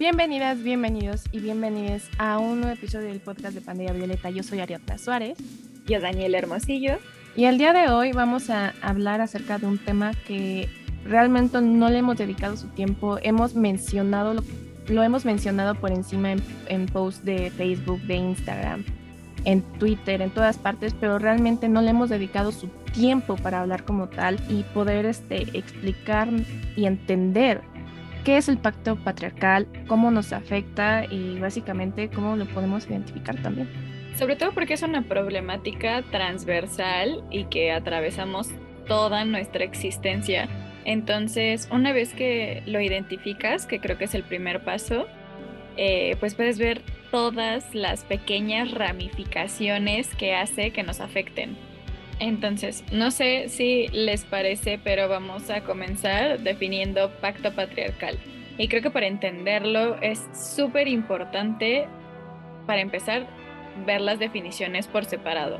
Bienvenidas, bienvenidos y bienvenidas a un nuevo episodio del podcast de Pandilla Violeta. Yo soy Ariadna Suárez. Yo, Daniel Hermosillo. Y el día de hoy vamos a hablar acerca de un tema que realmente no le hemos dedicado su tiempo. Hemos mencionado, lo, lo hemos mencionado por encima en, en posts de Facebook, de Instagram, en Twitter, en todas partes, pero realmente no le hemos dedicado su tiempo para hablar como tal y poder este, explicar y entender qué es el pacto patriarcal, cómo nos afecta y básicamente cómo lo podemos identificar también. Sobre todo porque es una problemática transversal y que atravesamos toda nuestra existencia. Entonces, una vez que lo identificas, que creo que es el primer paso, eh, pues puedes ver todas las pequeñas ramificaciones que hace que nos afecten. Entonces, no sé si les parece, pero vamos a comenzar definiendo pacto patriarcal. Y creo que para entenderlo es súper importante, para empezar, ver las definiciones por separado.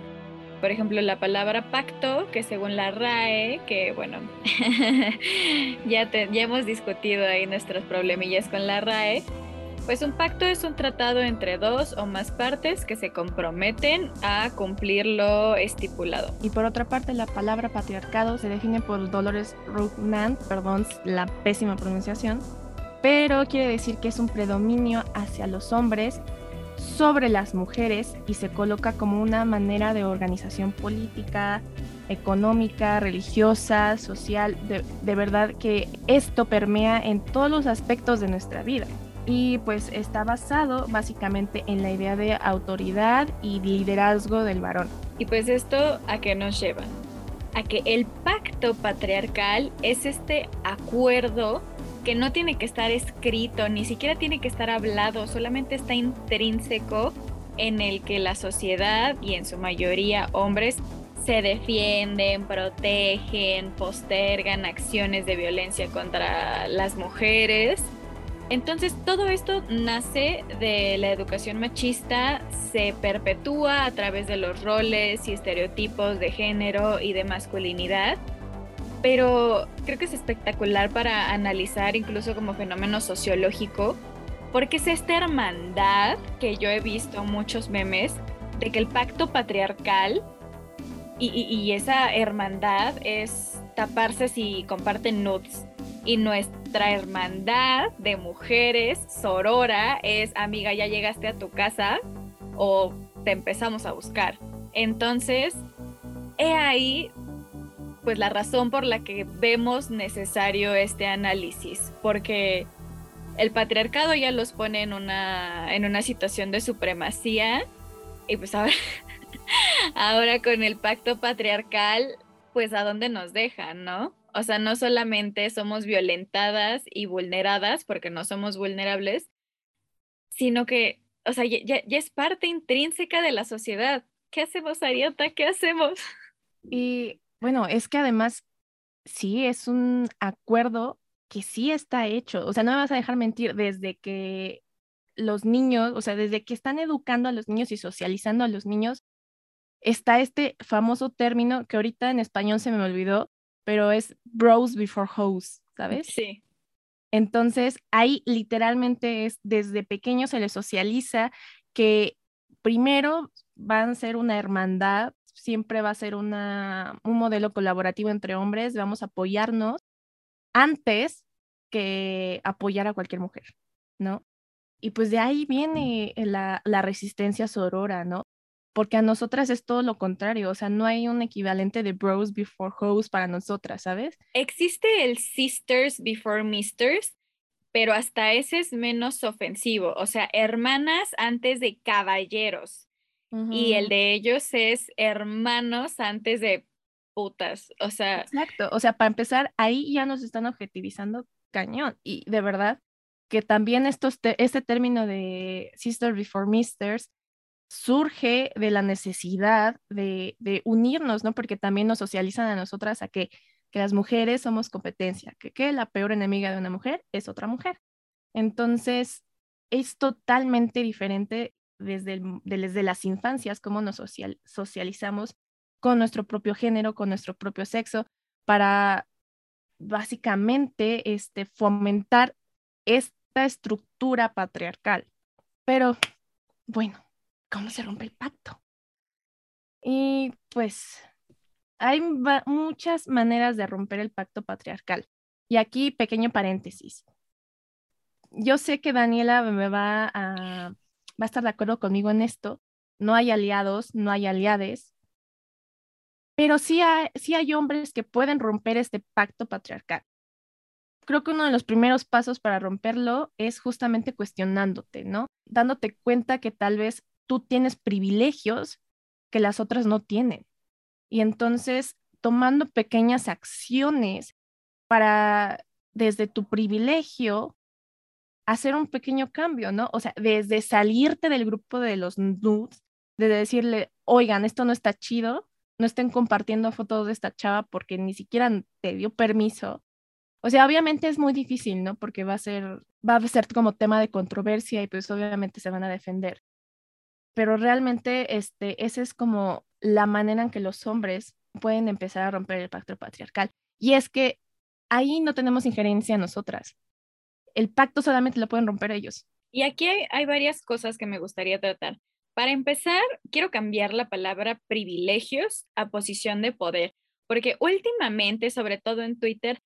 Por ejemplo, la palabra pacto, que según la RAE, que bueno, ya, ya hemos discutido ahí nuestros problemillas con la RAE, pues un pacto es un tratado entre dos o más partes que se comprometen a cumplir lo estipulado. Y por otra parte, la palabra patriarcado se define por Dolores Ruckman, perdón la pésima pronunciación, pero quiere decir que es un predominio hacia los hombres sobre las mujeres y se coloca como una manera de organización política, económica, religiosa, social, de, de verdad que esto permea en todos los aspectos de nuestra vida y pues está basado básicamente en la idea de autoridad y liderazgo del varón. Y pues esto a qué nos lleva? A que el pacto patriarcal es este acuerdo que no tiene que estar escrito, ni siquiera tiene que estar hablado, solamente está intrínseco en el que la sociedad y en su mayoría hombres se defienden, protegen, postergan acciones de violencia contra las mujeres entonces todo esto nace de la educación machista, se perpetúa a través de los roles y estereotipos de género y de masculinidad, pero creo que es espectacular para analizar incluso como fenómeno sociológico, porque es esta hermandad que yo he visto muchos memes de que el pacto patriarcal y, y esa hermandad es taparse si comparten nudes y nuestra hermandad de mujeres, Sorora, es, amiga, ya llegaste a tu casa o te empezamos a buscar. Entonces, he ahí pues la razón por la que vemos necesario este análisis, porque el patriarcado ya los pone en una, en una situación de supremacía y pues ahora, ahora con el pacto patriarcal, pues a dónde nos dejan, ¿no? O sea, no solamente somos violentadas y vulneradas porque no somos vulnerables, sino que, o sea, ya, es parte intrínseca de la sociedad. ¿Qué hacemos, Ariota? ¿Qué hacemos? Y bueno, es que además sí es un acuerdo que sí está hecho. O sea, no me vas a dejar mentir desde que los niños, o sea, desde que están educando a los niños y socializando a los niños, está este famoso término que ahorita en español se me olvidó, pero es bros before hoes, ¿sabes? Sí. Entonces, ahí literalmente es desde pequeño se les socializa que primero van a ser una hermandad, siempre va a ser una, un modelo colaborativo entre hombres, vamos a apoyarnos antes que apoyar a cualquier mujer, ¿no? Y pues de ahí viene la, la resistencia sorora, ¿no? Porque a nosotras es todo lo contrario, o sea, no hay un equivalente de bros before hoes para nosotras, ¿sabes? Existe el sisters before misters, pero hasta ese es menos ofensivo, o sea, hermanas antes de caballeros. Y el de ellos es hermanos antes de putas, o sea. Exacto, o sea, para empezar, ahí ya nos están objetivizando cañón. Y de verdad que también estos este término de sisters before misters surge de la necesidad de, unirnos, ¿no? Porque también nos socializan a nosotras a que, las mujeres somos competencia, que, la peor enemiga de una mujer es otra mujer. Entonces, es totalmente diferente desde, desde las infancias, cómo nos socializamos con nuestro propio género, con nuestro propio sexo, para básicamente este, fomentar esta estructura patriarcal. Pero, bueno, ¿cómo se rompe el pacto? Y pues hay muchas maneras de romper el pacto patriarcal. Y aquí, pequeño paréntesis. Yo sé que Daniela me va a, va a estar de acuerdo conmigo en esto. No hay aliados, no hay aliades, pero sí sí hay hombres que pueden romper este pacto patriarcal. Creo que uno de los primeros pasos para romperlo es justamente cuestionándote, ¿no? Dándote cuenta que tal vez tú tienes privilegios que las otras no tienen. Y entonces, tomando pequeñas acciones para, desde tu privilegio, hacer un pequeño cambio, ¿no? O sea, desde salirte del grupo de los nudes, de decirle, oigan, esto no está chido, no estén compartiendo fotos de esta chava porque ni siquiera te dio permiso. O sea, obviamente es muy difícil, ¿no? Porque va a ser, va a ser como tema de controversia y pues obviamente se van a defender. Pero realmente, este, esa es como la manera en que los hombres pueden empezar a romper el pacto patriarcal. Y es que ahí no tenemos injerencia nosotras. El pacto solamente lo pueden romper ellos. Y aquí hay, varias cosas que me gustaría tratar. Para empezar, quiero cambiar la palabra privilegios a posición de poder, porque últimamente, sobre todo en Twitter,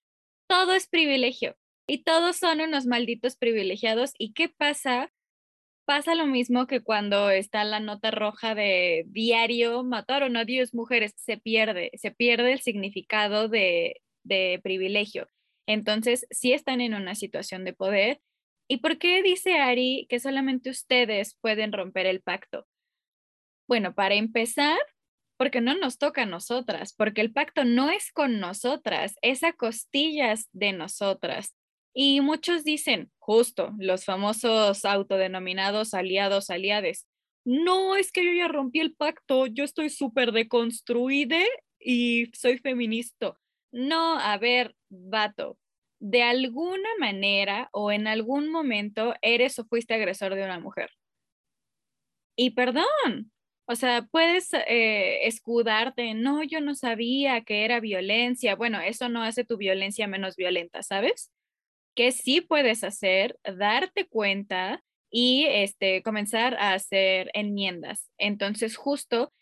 todo es privilegio y todos son unos malditos privilegiados. ¿Y qué pasa? Pasa lo mismo que cuando está la nota roja de diario, mataron a 10 mujeres, se pierde, se pierde el significado de, de privilegio. Entonces, sí están en una situación de poder. ¿Y por qué dice Ari que solamente ustedes pueden romper el pacto? Bueno, para empezar, porque no nos toca a nosotras, porque el pacto no es con nosotras, es a costillas de nosotras. Y muchos dicen, justo, los famosos autodenominados aliados, aliades, no es que yo ya rompí el pacto, yo estoy súper deconstruida y soy feminista. No, a ver, vato, de alguna manera o en algún momento eres o fuiste agresor de una mujer. Y perdón, o sea, puedes eh, escudarte, no, yo no sabía que era violencia. Bueno, eso no hace tu violencia menos violenta, ¿sabes? Que sí puedes hacer, darte cuenta y este, comenzar a hacer enmiendas. Entonces, justo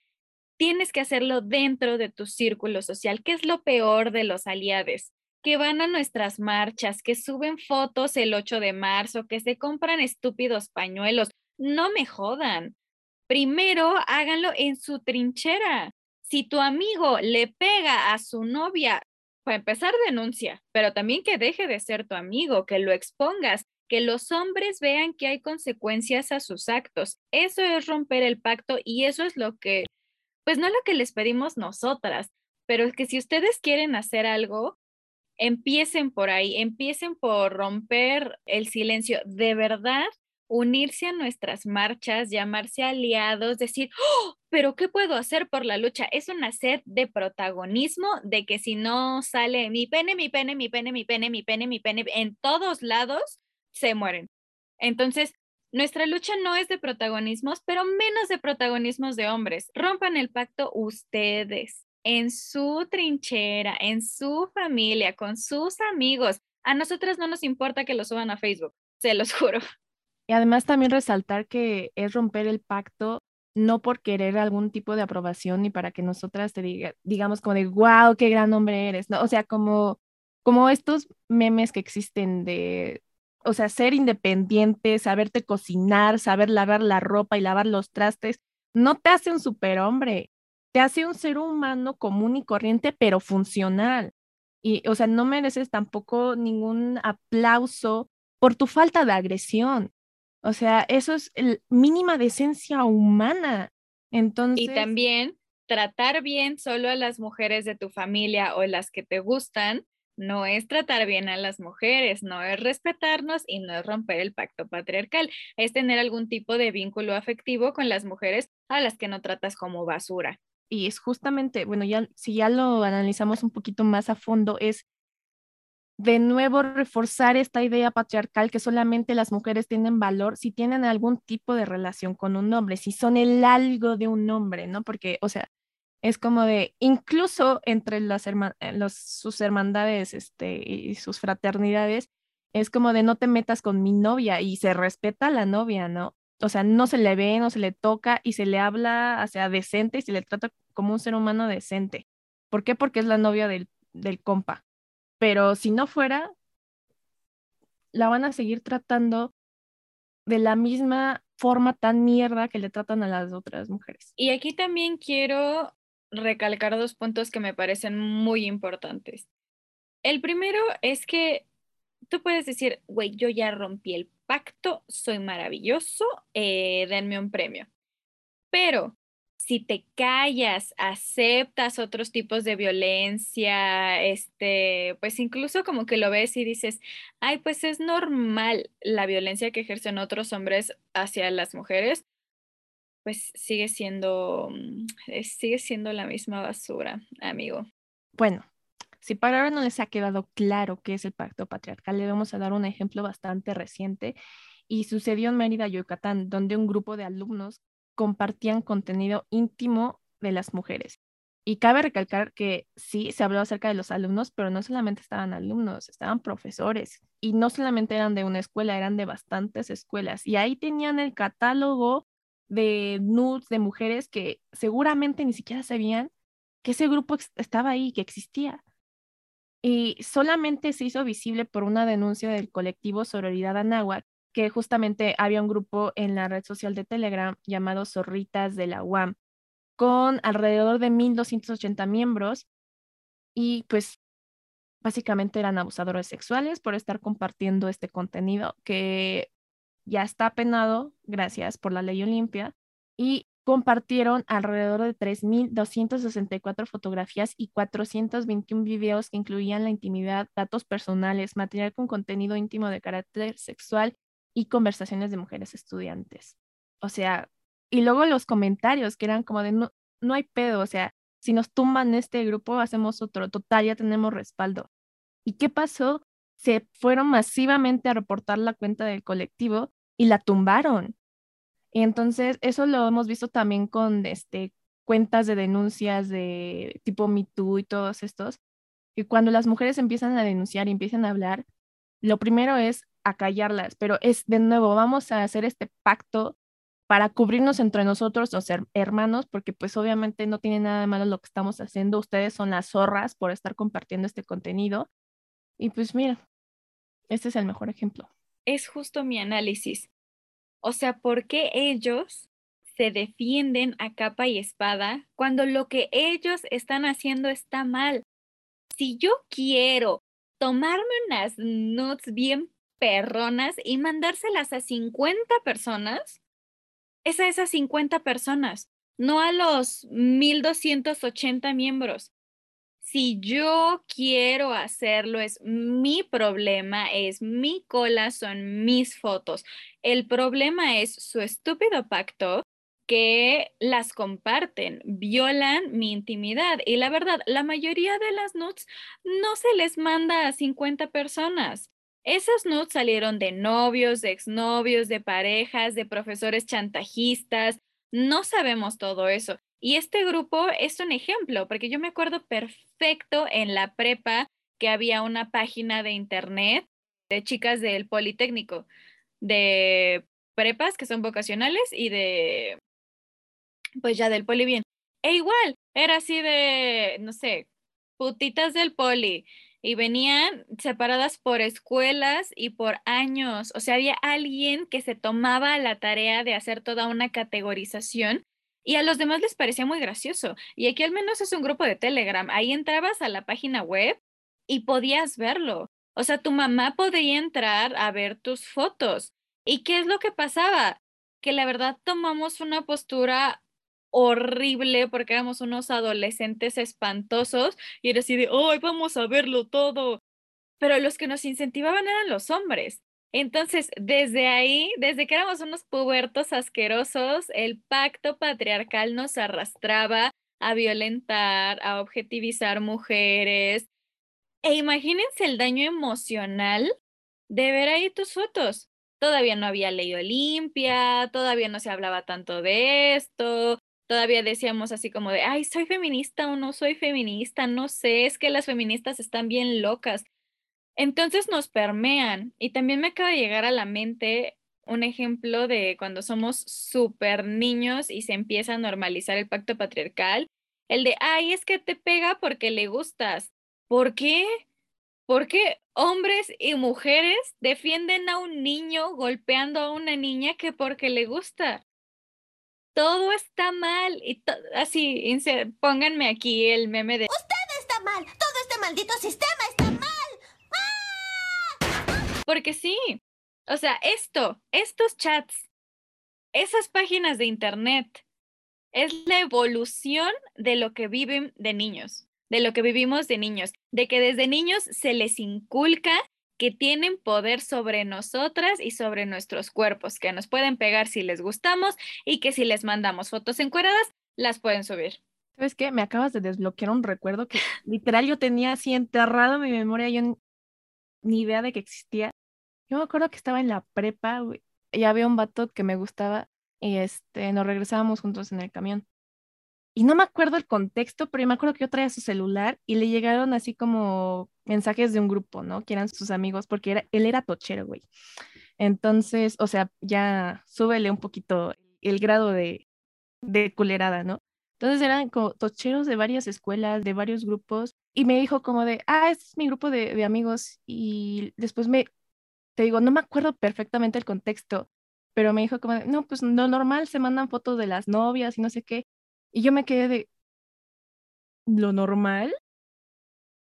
tienes que hacerlo dentro de tu círculo social, que es lo peor de los aliados, que van a nuestras marchas, que suben fotos el 8 de marzo, que se compran estúpidos pañuelos. No me jodan. Primero háganlo en su trinchera. Si tu amigo le pega a su novia, para empezar denuncia, pero también que deje de ser tu amigo, que lo expongas, que los hombres vean que hay consecuencias a sus actos. Eso es romper el pacto y eso es lo que pues no lo que les pedimos nosotras, pero es que si ustedes quieren hacer algo, empiecen por ahí, empiecen por romper el silencio, de verdad, unirse a nuestras marchas, llamarse aliados, decir, ¡Oh! pero ¿qué puedo hacer por la lucha? Es una sed de protagonismo, de que si no sale mi pene, mi pene, mi pene, mi pene, mi pene, mi pene, en todos lados, se mueren. Entonces, nuestra lucha no es de protagonismos, pero menos de protagonismos de hombres. Rompan el pacto ustedes, en su trinchera, en su familia, con sus amigos. A nosotras no nos importa que lo suban a Facebook, se los juro. Y además también resaltar que es romper el pacto no por querer algún tipo de aprobación ni para que nosotras te diga, digamos como de, wow, qué gran hombre eres, ¿no? O sea, como, como estos memes que existen de o sea, ser independiente, saberte cocinar, saber lavar la ropa y lavar los trastes, no te hace un superhombre, te hace un ser humano común y corriente, pero funcional. Y, o sea, no mereces tampoco ningún aplauso por tu falta de agresión. O sea, eso es el mínima decencia humana. Entonces. Y también tratar bien solo a las mujeres de tu familia o las que te gustan, no es tratar bien a las mujeres, no es respetarnos y no es romper el pacto patriarcal, es tener algún tipo de vínculo afectivo con las mujeres a las que no tratas como basura. Y es justamente, bueno, ya si ya lo analizamos un poquito más a fondo, es de nuevo reforzar esta idea patriarcal que solamente las mujeres tienen valor si tienen algún tipo de relación con un hombre, si son el algo de un hombre, ¿no? Porque, o sea, es como de, incluso entre las eh, sus hermandades este, y sus fraternidades, Es como de no te metas con mi novia y se respeta a la novia, ¿no? O sea, no se le ve, no se le toca y se le habla, hacia decente y se le trata como un ser humano decente. ¿Por qué? Porque es la novia del, del compa. Pero si no fuera, la van a seguir tratando de la misma forma tan mierda que le tratan a las otras mujeres. Y aquí también quiero recalcar dos puntos que me parecen muy importantes. El primero es que tú puedes decir, güey, yo ya rompí el pacto, soy maravilloso, eh, denme un premio. Pero si te callas, aceptas otros tipos de violencia, este, pues incluso como que lo ves y dices, ay, pues es normal la violencia que ejercen otros hombres hacia las mujeres, pues sigue siendo, mm, sigue siendo la misma basura, amigo. Bueno, si para ahora no les ha quedado claro qué es el pacto patriarcal, le vamos a dar un ejemplo bastante reciente y sucedió en Mérida, Yucatán, donde un grupo de alumnos compartían contenido íntimo de las mujeres. Y cabe recalcar que sí, se habló acerca de los alumnos, pero no solamente estaban alumnos, estaban profesores. Y no solamente eran de una escuela, eran de bastantes escuelas. Y ahí tenían el catálogo de nudes de mujeres que seguramente ni siquiera sabían que ese grupo estaba ahí, que existía. Y solamente se hizo visible por una denuncia del colectivo Sororidad Anáhuac, que justamente había un grupo en la red social de Telegram llamado Zorritas de la UAM, con alrededor de 1.280 miembros y pues básicamente eran abusadores sexuales por estar compartiendo este contenido que ya está penado, gracias por la ley Olimpia, y compartieron alrededor de 3.264 fotografías y 421 videos que incluían la intimidad, datos personales, material con contenido íntimo de carácter sexual y conversaciones de mujeres estudiantes. O sea, y luego los comentarios que eran como de no, no hay pedo, o sea, si nos tumban este grupo, hacemos otro, total, ya tenemos respaldo. ¿Y qué pasó? Se fueron masivamente a reportar la cuenta del colectivo y la tumbaron. Y entonces, eso lo hemos visto también con este, cuentas de denuncias de tipo MeToo y todos estos. Y cuando las mujeres empiezan a denunciar y empiezan a hablar, lo primero es acallarlas, pero es de nuevo, vamos a hacer este pacto para cubrirnos entre nosotros, los hermanos, porque pues obviamente no tiene nada de malo lo que estamos haciendo, ustedes son las zorras por estar compartiendo este contenido. Y pues mira, este es el mejor ejemplo. Es justo mi análisis. O sea, ¿por qué ellos se defienden a capa y espada cuando lo que ellos están haciendo está mal? Si yo quiero tomarme unas notes bien perronas y mandárselas a 50 personas, es a esas 50 personas, no a los 1280 miembros. Si yo quiero hacerlo, es mi problema, es mi cola, son mis fotos. El problema es su estúpido pacto que las comparten, violan mi intimidad. Y la verdad, la mayoría de las nudes no se les manda a 50 personas. Esas nudes salieron de novios, de exnovios, de parejas, de profesores chantajistas. No sabemos todo eso. Y este grupo es un ejemplo, porque yo me acuerdo perfecto en la prepa que había una página de internet de chicas del Politécnico, de prepas que son vocacionales y de, pues ya del Poli bien. E igual, era así de, no sé, putitas del Poli y venían separadas por escuelas y por años. O sea, había alguien que se tomaba la tarea de hacer toda una categorización y a los demás les parecía muy gracioso. Y aquí al menos es un grupo de Telegram. Ahí entrabas a la página web y podías verlo. O sea, tu mamá podía entrar a ver tus fotos. ¿Y qué es lo que pasaba? Que la verdad tomamos una postura horrible porque éramos unos adolescentes espantosos y era así de, ¡ay, vamos a verlo todo! Pero los que nos incentivaban eran los hombres. Entonces, desde ahí, desde que éramos unos pubertos asquerosos, el pacto patriarcal nos arrastraba a violentar, a objetivizar mujeres. E imagínense el daño emocional de ver ahí tus fotos. Todavía no había ley Olimpia, todavía no se hablaba tanto de esto, todavía decíamos así como de, ay, soy feminista o no soy feminista, no sé, es que las feministas están bien locas. Entonces nos permean. Y también me acaba de llegar a la mente un ejemplo de cuando somos súper niños y se empieza a normalizar el pacto patriarcal. El de, ay, es que te pega porque le gustas. ¿Por qué? Porque hombres y mujeres defienden a un niño golpeando a una niña que porque le gusta. Todo está mal. Y así, pónganme aquí el meme de... Usted está mal. Todo este maldito sistema está mal. Porque sí, o sea, esto, estos chats, esas páginas de internet, es la evolución de lo que viven de niños, de lo que vivimos de niños, de que desde niños se les inculca que tienen poder sobre nosotras y sobre nuestros cuerpos, que nos pueden pegar si les gustamos y que si les mandamos fotos encueradas, las pueden subir. ¿Sabes qué? Me acabas de desbloquear un recuerdo que literal yo tenía así enterrado en mi memoria, yo ni idea de que existía. Yo me acuerdo que estaba en la prepa, y había un vato que me gustaba y este, nos regresábamos juntos en el camión. Y no me acuerdo el contexto, pero me acuerdo que yo traía su celular y le llegaron así como mensajes de un grupo, ¿no? Que eran sus amigos, porque él era tochero, güey. Entonces, o sea, ya súbele un poquito el grado de, de culerada, ¿no? Entonces eran como tocheros de varias escuelas, de varios grupos, y me dijo como de, ah, este es mi grupo de, de amigos, y después me, te digo, no me acuerdo perfectamente el contexto, pero me dijo como, de, no, pues no normal, se mandan fotos de las novias y no sé qué, y yo me quedé de, ¿lo normal?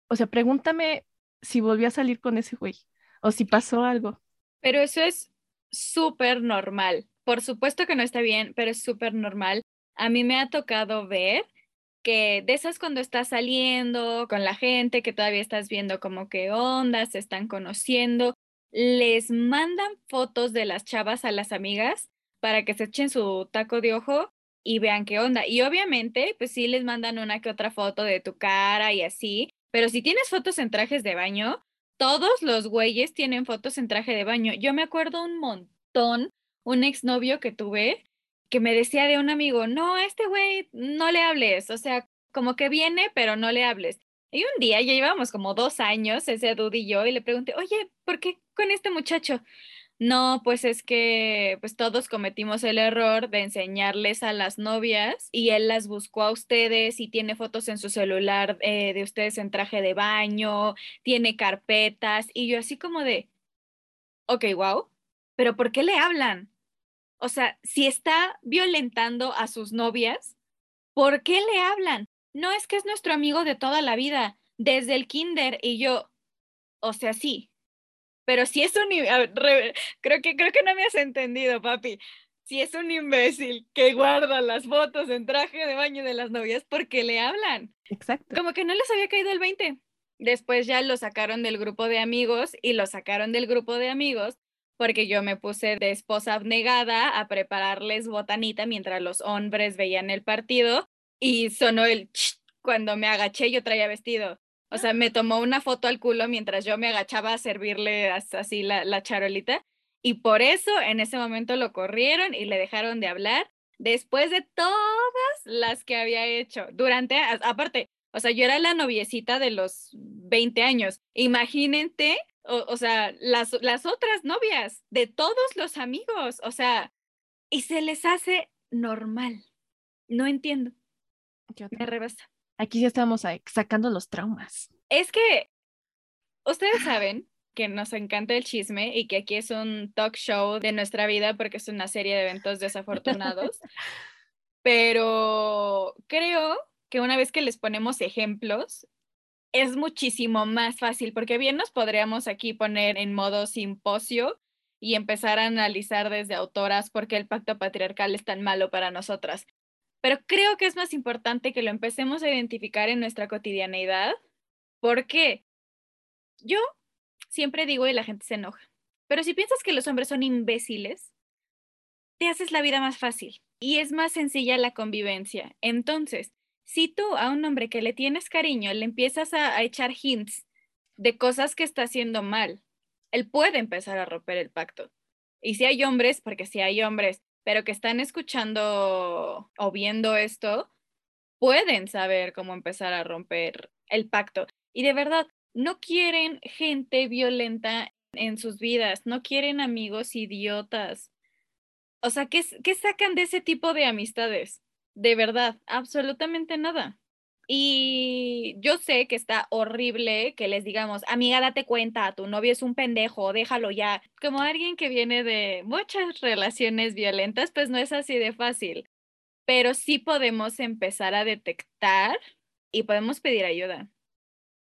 O sea, pregúntame si volví a salir con ese güey, o si pasó algo. Pero eso es súper normal. Por supuesto que no está bien, pero es súper normal a mí me ha tocado ver que de esas cuando estás saliendo con la gente, que todavía estás viendo como qué onda, se están conociendo, les mandan fotos de las chavas a las amigas para que se echen su taco de ojo y vean qué onda. Y obviamente, pues sí les mandan una que otra foto de tu cara y así, pero si tienes fotos en trajes de baño, todos los güeyes tienen fotos en traje de baño. Yo me acuerdo un montón, un exnovio que tuve que me decía de un amigo, no, a este güey no le hables, o sea, como que viene, pero no le hables. Y un día, ya llevamos como dos años, ese Dudy y yo, y le pregunté, oye, ¿por qué con este muchacho? No, pues es que pues todos cometimos el error de enseñarles a las novias y él las buscó a ustedes y tiene fotos en su celular eh, de ustedes en traje de baño, tiene carpetas y yo así como de, ok, wow, pero ¿por qué le hablan? O sea, si está violentando a sus novias, ¿por qué le hablan? No es que es nuestro amigo de toda la vida, desde el kinder y yo, o sea, sí. Pero si es un creo que creo que no me has entendido, papi. Si es un imbécil que guarda las fotos en traje de baño de las novias, ¿por qué le hablan? Exacto. Como que no les había caído el 20. Después ya lo sacaron del grupo de amigos y lo sacaron del grupo de amigos porque yo me puse de esposa abnegada a prepararles botanita mientras los hombres veían el partido y sonó el cuando me agaché yo traía vestido. O sea, me tomó una foto al culo mientras yo me agachaba a servirle así la, la charolita y por eso en ese momento lo corrieron y le dejaron de hablar después de todas las que había hecho. Durante, aparte, o sea, yo era la noviecita de los 20 años. Imagínate o, sea, las, las otras novias de todos los amigos, o sea, y se les hace normal. No entiendo. Me rebasa. Aquí ya estamos sacando los traumas. Es que ustedes saben que nos encanta el chisme y que aquí es un talk show de nuestra vida porque es una serie de eventos desafortunados. Pero creo que una vez que les ponemos ejemplos, es muchísimo más fácil, porque bien nos podríamos aquí poner en modo simposio y empezar a analizar desde autoras por qué el pacto patriarcal es tan malo para nosotras. Pero creo que es más importante que lo empecemos a identificar en nuestra cotidianeidad. porque Yo siempre digo y la gente se enoja, pero si piensas que los hombres son imbéciles, te haces la vida más fácil y es más sencilla la convivencia. Entonces, si tú a un hombre que le tienes cariño le empiezas a, echar hints de cosas que está haciendo mal, él puede empezar a romper el pacto. Y si hay hombres, porque si hay hombres, pero que están escuchando o viendo esto, pueden saber cómo empezar a romper el pacto. Y de verdad, no quieren gente violenta en sus vidas, no quieren amigos idiotas. O sea, ¿qué, qué sacan de ese tipo de amistades? De verdad, absolutamente nada. Y yo sé que está horrible que les digamos, amiga, date cuenta, tu novio es un pendejo, déjalo ya. Como alguien que viene de muchas relaciones violentas, pues no es así de fácil. Pero sí podemos empezar a detectar y podemos pedir ayuda.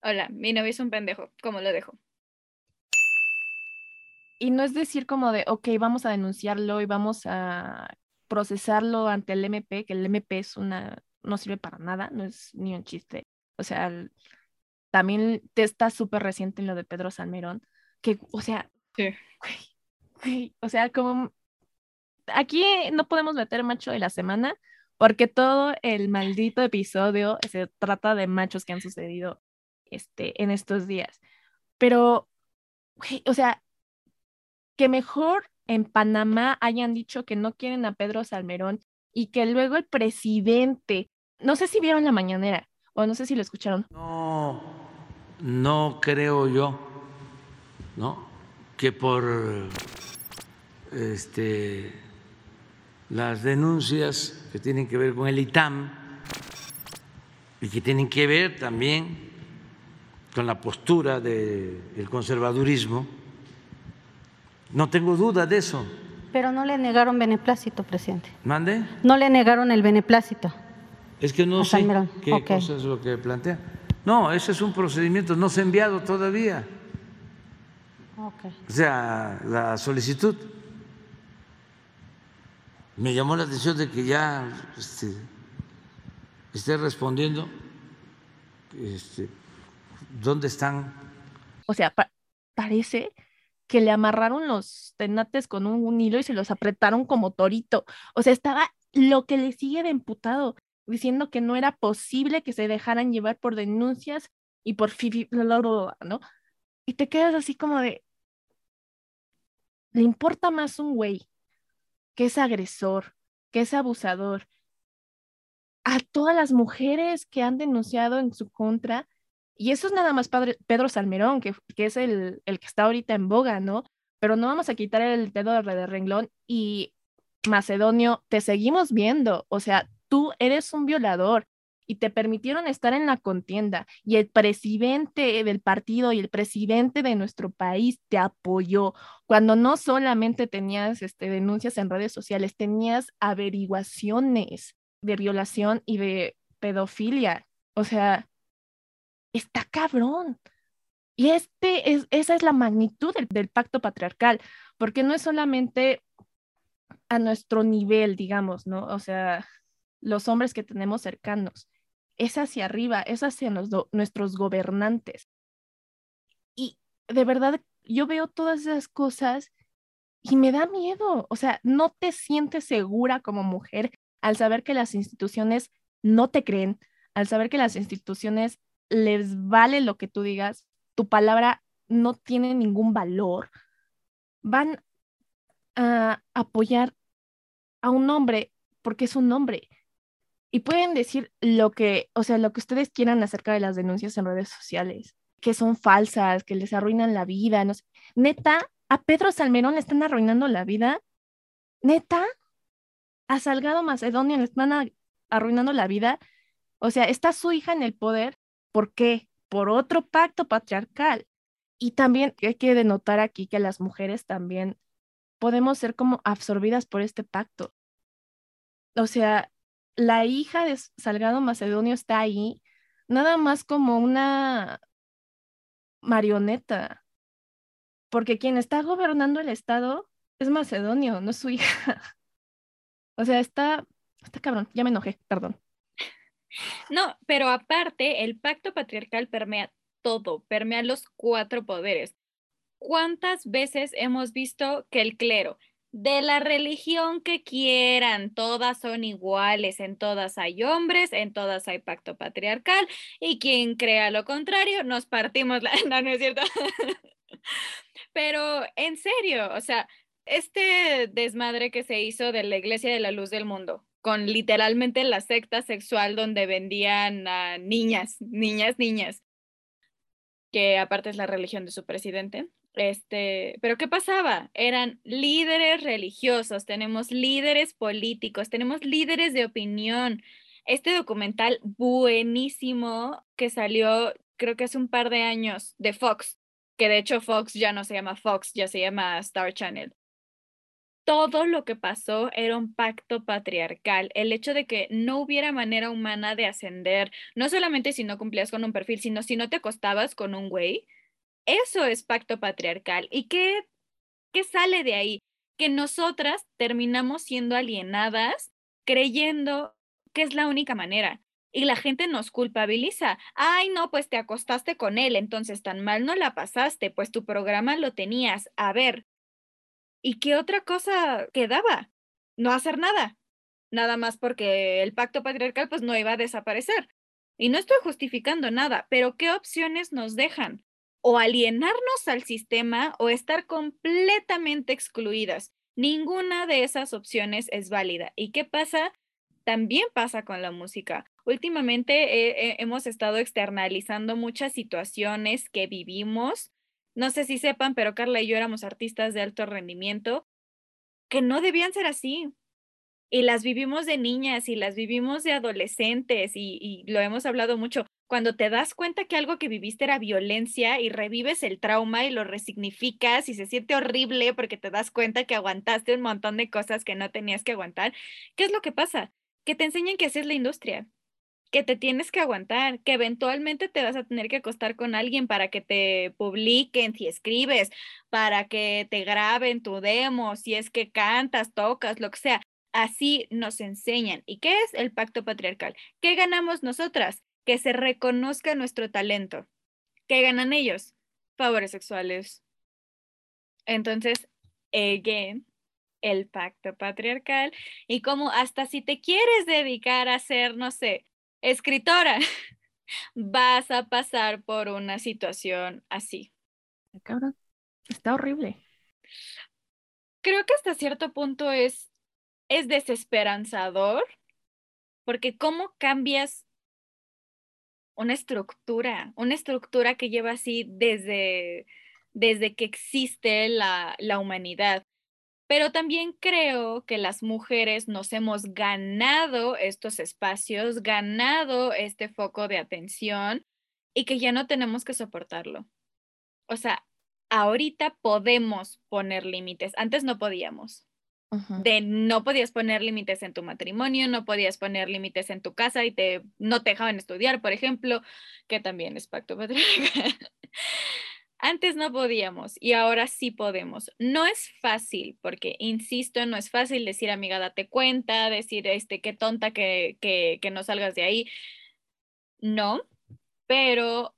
Hola, mi novio es un pendejo, ¿cómo lo dejo? Y no es decir como de, ok, vamos a denunciarlo y vamos a procesarlo ante el MP, que el MP es una no sirve para nada, no es ni un chiste. O sea, también te está súper reciente en lo de Pedro Salmerón, que, o sea, o sea, como aquí no podemos meter macho de la semana, porque todo el maldito episodio se trata de machos que han sucedido este, en estos días. Pero, o sea, que mejor en Panamá hayan dicho que no quieren a Pedro Salmerón y que luego el presidente, no sé si vieron la mañanera o no sé si lo escucharon. No, no creo yo, ¿no? Que por este, las denuncias que tienen que ver con el ITAM y que tienen que ver también con la postura del conservadurismo, no tengo duda de eso. Pero no le negaron beneplácito, presidente. ¿Mande? No le negaron el beneplácito. Es que no sé qué cosa es lo que plantea. No, ese es un procedimiento, no se ha enviado todavía. Okay. O sea, la solicitud. Me llamó la atención de que ya este, esté respondiendo. Este, ¿Dónde están? O sea, parece que le amarraron los tenates con un, hilo y se los apretaron como torito. O sea, estaba lo que le sigue de emputado, diciendo que no era posible que se dejaran llevar por denuncias y por fifi, ¿no? Y te quedas así como de, le importa más un güey que es agresor, que es abusador, a todas las mujeres que han denunciado en su contra y eso es nada más padre, Pedro Salmerón, que, que es el, el, que está ahorita en boga, ¿no? Pero no vamos a quitar el dedo de renglón y Macedonio, te seguimos viendo, o sea, tú eres un violador y te permitieron estar en la contienda y el presidente del partido y el presidente de nuestro país te apoyó cuando no solamente tenías este, denuncias en redes sociales, tenías averiguaciones de violación y de pedofilia. O sea, está cabrón. Y este es, esa es la magnitud del, pacto patriarcal, porque no es solamente a nuestro nivel, digamos, ¿no? O sea, los hombres que tenemos cercanos, es hacia arriba, es hacia nuestros gobernantes. Y de verdad, yo veo todas esas cosas y me da miedo, o sea, no te sientes segura como mujer al saber que las instituciones no te creen, al saber que las instituciones les vale lo que tú digas, tu palabra no tiene ningún valor, van a apoyar a un hombre porque es un hombre. Y pueden decir lo que, o sea, lo que ustedes quieran acerca de las denuncias en redes sociales, que son falsas, que les arruinan la vida. Neta, a Pedro Salmerón le están arruinando la vida. Neta, a Salgado Macedonio le están arruinando la vida. O sea, está su hija en el poder ¿Por qué? Por otro pacto patriarcal. Y también hay que denotar aquí que las mujeres también podemos ser como absorbidas por este pacto. O sea, la hija de Salgado Macedonio está ahí nada más como una marioneta, porque quien está gobernando el Estado es Macedonio, no es su hija. O sea, está, está cabrón, ya me enojé, perdón. No, pero aparte, el pacto patriarcal permea todo, permea los cuatro poderes. ¿Cuántas veces hemos visto que el clero, de la religión que quieran, todas son iguales, en todas hay hombres, en todas hay pacto patriarcal, y quien crea lo contrario, nos partimos la... No, no es cierto. Pero en serio, o sea, este desmadre que se hizo de la Iglesia de la Luz del Mundo, con literalmente la secta sexual donde vendían a niñas, niñas, niñas. que aparte es la religión de su presidente. Este, pero ¿qué pasaba? Eran líderes religiosos, tenemos líderes políticos, tenemos líderes de opinión. Este documental buenísimo que salió, creo que hace un par de años, de Fox, que de hecho Fox ya no se llama Fox, ya se llama Star Channel. Todo lo que pasó era un pacto patriarcal. El hecho de que no hubiera manera humana de ascender, no solamente si no cumplías con un perfil, sino si no te acostabas con un güey, eso es pacto patriarcal. ¿Y qué, qué sale de ahí? Que nosotras terminamos siendo alienadas creyendo que es la única manera. Y la gente nos culpabiliza. Ay, no, pues te acostaste con él, entonces tan mal no la pasaste, pues tu programa lo tenías. A ver, ¿y qué otra cosa quedaba? No hacer nada. Nada más porque el pacto patriarcal pues no iba a desaparecer. Y no estoy justificando nada, pero ¿qué opciones nos dejan? o alienarnos al sistema o estar completamente excluidas. Ninguna de esas opciones es válida. ¿Y qué pasa? También pasa con la música. Últimamente hemos estado externalizando muchas situaciones que vivimos. No sé si sepan, pero Carla y yo éramos artistas de alto rendimiento que no debían ser así. Y las vivimos de niñas y las vivimos de adolescentes y, lo hemos hablado mucho cuando te das cuenta que algo que viviste era violencia y revives el trauma y lo resignificas y se siente horrible porque te das cuenta que aguantaste un montón de cosas que no tenías que aguantar, ¿qué es lo que pasa? Que te enseñan que así es la industria, que te tienes que aguantar, que eventualmente te vas a tener que acostar con alguien para que te publiquen si escribes, para que te graben tu demo, si es que cantas, tocas, lo que sea. Así nos enseñan. ¿Y qué es el pacto patriarcal? ¿Qué ganamos nosotras? que se reconozca nuestro talento. ¿Qué ganan ellos? Favores sexuales. Entonces, again, el pacto patriarcal y como hasta si te quieres dedicar a ser, no sé, escritora, vas a pasar por una situación así. Cabrón, está horrible. Creo que hasta cierto punto es, es desesperanzador, porque cómo cambias una estructura, una estructura que lleva así desde, desde que existe la, la humanidad. Pero también creo que las mujeres nos hemos ganado estos espacios, ganado este foco de atención y que ya no tenemos que soportarlo. O sea, ahorita podemos poner límites, antes no podíamos de no podías poner límites en tu matrimonio, no podías poner límites en tu casa y te, no te dejaban estudiar, por ejemplo, que también es pacto patriarcal. Antes no podíamos y ahora sí podemos. No es fácil, porque insisto, no es fácil decir, amiga, date cuenta, decir, este, qué tonta que, que, que no salgas de ahí. No, pero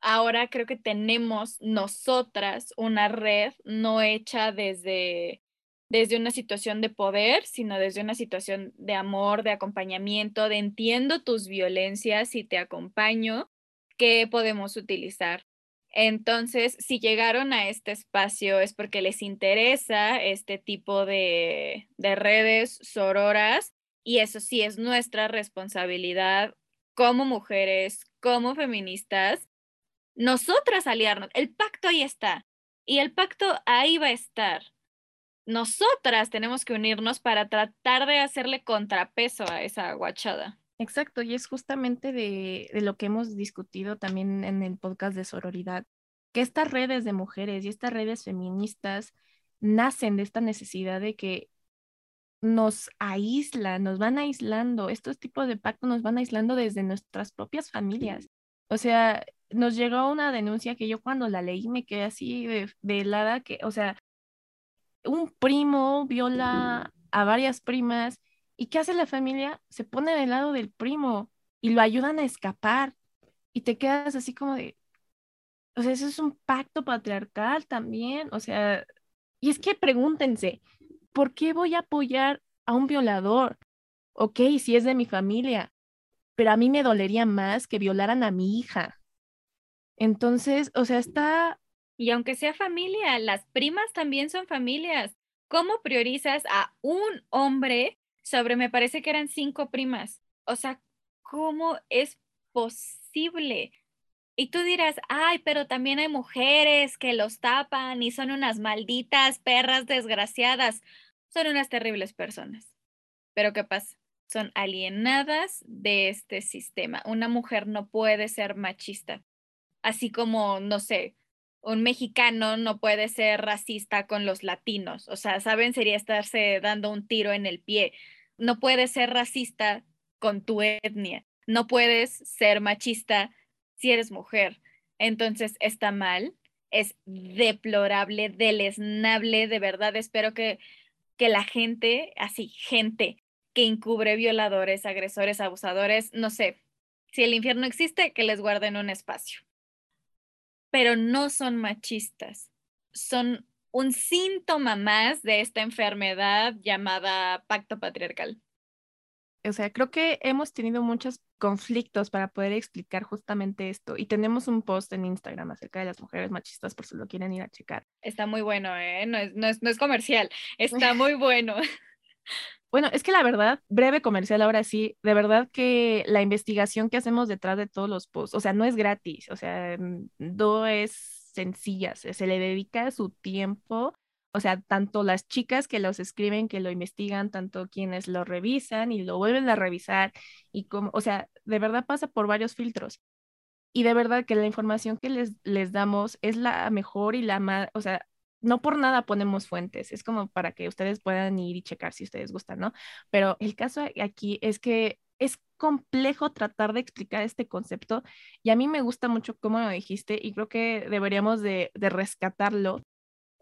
ahora creo que tenemos nosotras una red no hecha desde desde una situación de poder, sino desde una situación de amor, de acompañamiento, de entiendo tus violencias y te acompaño, ¿qué podemos utilizar? Entonces, si llegaron a este espacio es porque les interesa este tipo de, de redes sororas y eso sí es nuestra responsabilidad como mujeres, como feministas, nosotras aliarnos. El pacto ahí está y el pacto ahí va a estar nosotras tenemos que unirnos para tratar de hacerle contrapeso a esa guachada. Exacto, y es justamente de, lo que hemos discutido también en el podcast de sororidad, que estas redes de mujeres y estas redes feministas nacen de esta necesidad de que nos aíslan, nos van aislando, estos tipos de pactos nos van aislando desde nuestras propias familias. O sea, nos llegó una denuncia que yo cuando la leí me quedé así de, de helada, que, o sea, un primo viola a varias primas y ¿qué hace la familia? Se pone del lado del primo y lo ayudan a escapar y te quedas así como de, o sea, eso es un pacto patriarcal también, o sea, y es que pregúntense, ¿por qué voy a apoyar a un violador? Ok, si es de mi familia, pero a mí me dolería más que violaran a mi hija. Entonces, o sea, está y aunque sea familia, las primas también son familias. ¿Cómo priorizas a un hombre sobre, me parece que eran cinco primas? O sea, ¿cómo es posible? Y tú dirás, ay, pero también hay mujeres que los tapan y son unas malditas perras desgraciadas. Son unas terribles personas. Pero ¿qué pasa? Son alienadas de este sistema. Una mujer no puede ser machista. Así como, no sé, un mexicano no puede ser racista con los latinos. O sea, ¿saben? Sería estarse dando un tiro en el pie. No puedes ser racista con tu etnia. No puedes ser machista si eres mujer. Entonces está mal, es deplorable, deleznable, de verdad. Espero que, que la gente, así, gente que encubre violadores, agresores, abusadores, no sé, si el infierno existe, que les guarden un espacio pero no son machistas. Son un síntoma más de esta enfermedad llamada pacto patriarcal. O sea, creo que hemos tenido muchos conflictos para poder explicar justamente esto y tenemos un post en Instagram acerca de las mujeres machistas por si lo quieren ir a checar. Está muy bueno, ¿eh? No es, no es, no es comercial, está muy bueno. Bueno, es que la verdad, breve comercial ahora sí, de verdad que la investigación que hacemos detrás de todos los posts, o sea, no es gratis, o sea, mm, no es sencilla, se, le dedica su tiempo, o sea, tanto las chicas que los escriben, que lo investigan, tanto quienes lo revisan y lo vuelven a revisar, y como, o sea, de verdad pasa por varios filtros. Y de verdad que la información que les, les damos es la mejor y la más, o sea, no por nada ponemos fuentes, es como para que ustedes puedan ir y checar si ustedes gustan, ¿no? Pero el caso aquí es que es complejo tratar de explicar este concepto y a mí me gusta mucho cómo lo dijiste y creo que deberíamos de, rescatarlo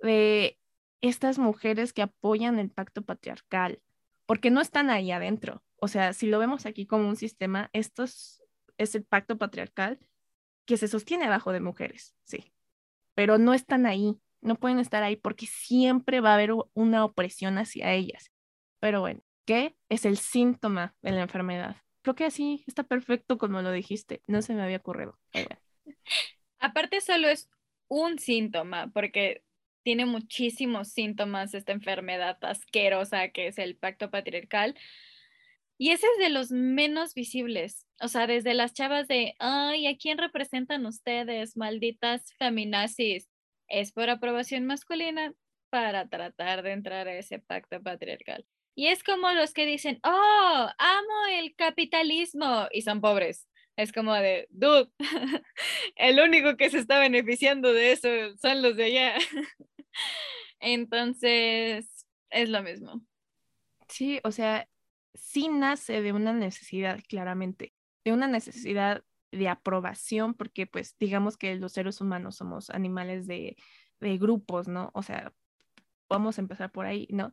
de estas mujeres que apoyan el pacto patriarcal, porque no están ahí adentro. O sea, si lo vemos aquí como un sistema, esto es, es el pacto patriarcal que se sostiene abajo de mujeres, sí, pero no están ahí no pueden estar ahí porque siempre va a haber una opresión hacia ellas. Pero bueno, ¿qué es el síntoma de la enfermedad? Creo que así está perfecto como lo dijiste, no se me había ocurrido. Aparte solo es un síntoma, porque tiene muchísimos síntomas esta enfermedad asquerosa que es el pacto patriarcal. Y ese es de los menos visibles. O sea, desde las chavas de, ay, ¿a quién representan ustedes, malditas feminazis? es por aprobación masculina para tratar de entrar a ese pacto patriarcal. Y es como los que dicen, oh, amo el capitalismo y son pobres. Es como de, dude, el único que se está beneficiando de eso son los de allá. Entonces, es lo mismo. Sí, o sea, sí nace de una necesidad, claramente, de una necesidad de aprobación, porque pues digamos que los seres humanos somos animales de, de grupos, ¿no? O sea, vamos a empezar por ahí, ¿no?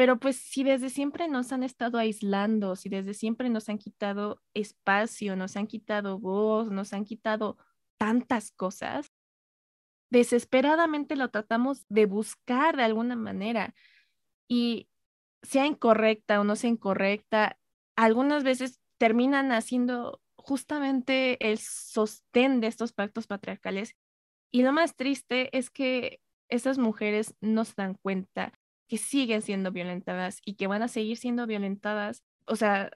Pero pues si desde siempre nos han estado aislando, si desde siempre nos han quitado espacio, nos han quitado voz, nos han quitado tantas cosas, desesperadamente lo tratamos de buscar de alguna manera. Y sea incorrecta o no sea incorrecta, algunas veces terminan haciendo justamente el sostén de estos pactos patriarcales. Y lo más triste es que esas mujeres no se dan cuenta que siguen siendo violentadas y que van a seguir siendo violentadas. O sea,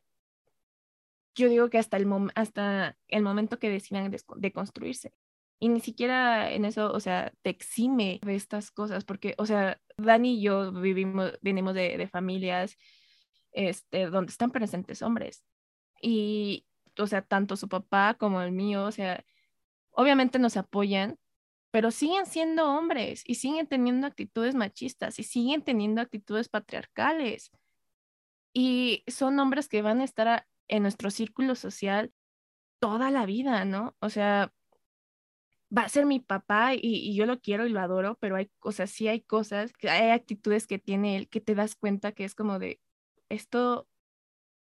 yo digo que hasta el, hasta el momento que decidan deconstruirse. Y ni siquiera en eso, o sea, te exime de estas cosas, porque, o sea, Dani y yo vivimos, venimos de, de familias este, donde están presentes hombres. Y, o sea, tanto su papá como el mío, o sea, obviamente nos apoyan, pero siguen siendo hombres y siguen teniendo actitudes machistas y siguen teniendo actitudes patriarcales. Y son hombres que van a estar en nuestro círculo social toda la vida, ¿no? O sea, va a ser mi papá y, yo lo quiero y lo adoro, pero hay, o sea, sí hay cosas, hay actitudes que tiene él que te das cuenta que es como de, esto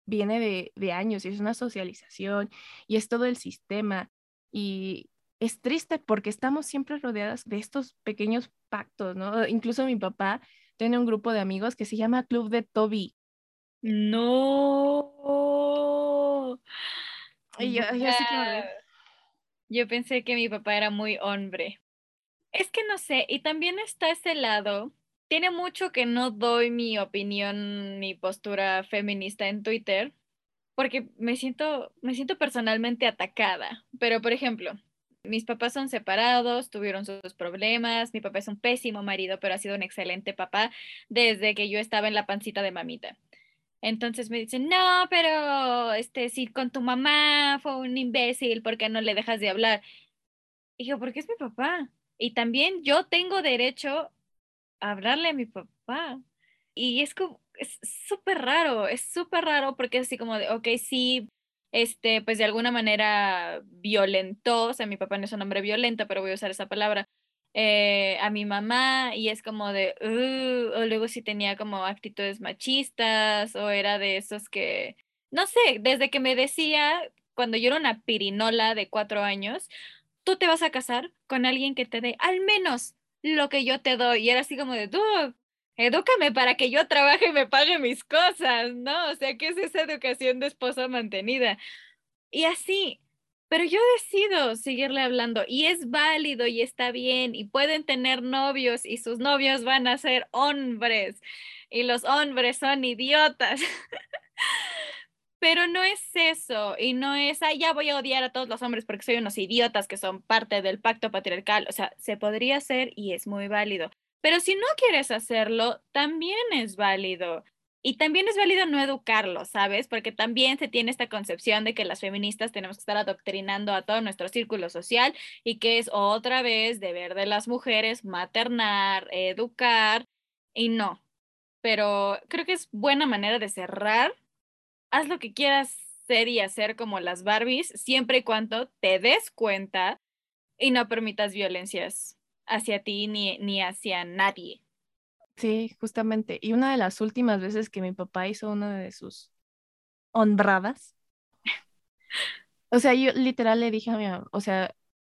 viene de, de años y es una socialización y es todo el sistema y es triste porque estamos siempre rodeadas de estos pequeños pactos, ¿no? Incluso mi papá tiene un grupo de amigos que se llama Club de Toby. No. Y yo, yo, yo pensé que mi papá era muy hombre. Es que no sé, y también está ese lado tiene mucho que no doy mi opinión, mi postura feminista en Twitter, porque me siento, me siento personalmente atacada. Pero, por ejemplo, Mis papás son separados, tuvieron sus problemas, mi papá es un pésimo marido, pero ha sido un excelente papá desde que yo estaba en la pancita de mamita. Entonces me dicen, no, pero este, si con tu mamá fue un imbécil, ¿por qué no le dejas de hablar? Y yo, porque es mi papá. Y también yo tengo derecho a hablarle a mi papá. Y es como, es súper raro, es súper raro porque es así como de, ok, sí, este, pues de alguna manera violentó, o sea, mi papá no es un hombre violento, pero voy a usar esa palabra, eh, a mi mamá y es como de, uh", o luego si tenía como actitudes machistas o era de esos que, no sé, desde que me decía, cuando yo era una pirinola de cuatro años, tú te vas a casar con alguien que te dé al menos lo que yo te doy. Y era así como de, edúcame para que yo trabaje y me pague mis cosas, ¿no? O sea, ¿qué es esa educación de esposa mantenida? Y así, pero yo decido seguirle hablando y es válido y está bien y pueden tener novios y sus novios van a ser hombres y los hombres son idiotas. Pero no es eso y no es, ah, ya voy a odiar a todos los hombres porque soy unos idiotas que son parte del pacto patriarcal. O sea, se podría hacer y es muy válido. Pero si no quieres hacerlo, también es válido. Y también es válido no educarlo, ¿sabes? Porque también se tiene esta concepción de que las feministas tenemos que estar adoctrinando a todo nuestro círculo social y que es otra vez deber de las mujeres maternar, educar y no. Pero creo que es buena manera de cerrar. Haz lo que quieras ser y hacer como las Barbies, siempre y cuando te des cuenta y no permitas violencias hacia ti ni, ni hacia nadie. Sí, justamente. Y una de las últimas veces que mi papá hizo una de sus honradas, o sea, yo literal le dije a mi mamá, o sea,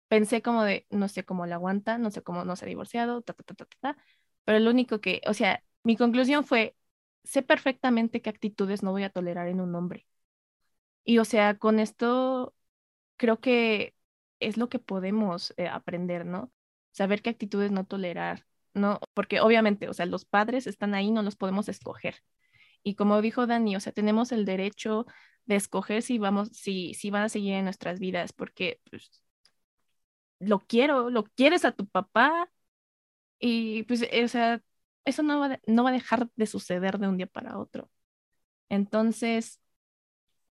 pensé como de, no sé cómo le aguanta, no sé cómo no se ha divorciado, ta, ta, ta, ta, ta, pero lo único que, o sea, mi conclusión fue, sé perfectamente qué actitudes no voy a tolerar en un hombre. Y o sea, con esto creo que es lo que podemos eh, aprender, ¿no? Saber qué actitudes no tolerar, ¿no? Porque obviamente, o sea, los padres están ahí, no los podemos escoger. Y como dijo Dani, o sea, tenemos el derecho de escoger si vamos, si, si van a seguir en nuestras vidas, porque pues, lo quiero, lo quieres a tu papá y pues, o sea, eso no va, no va a dejar de suceder de un día para otro. Entonces,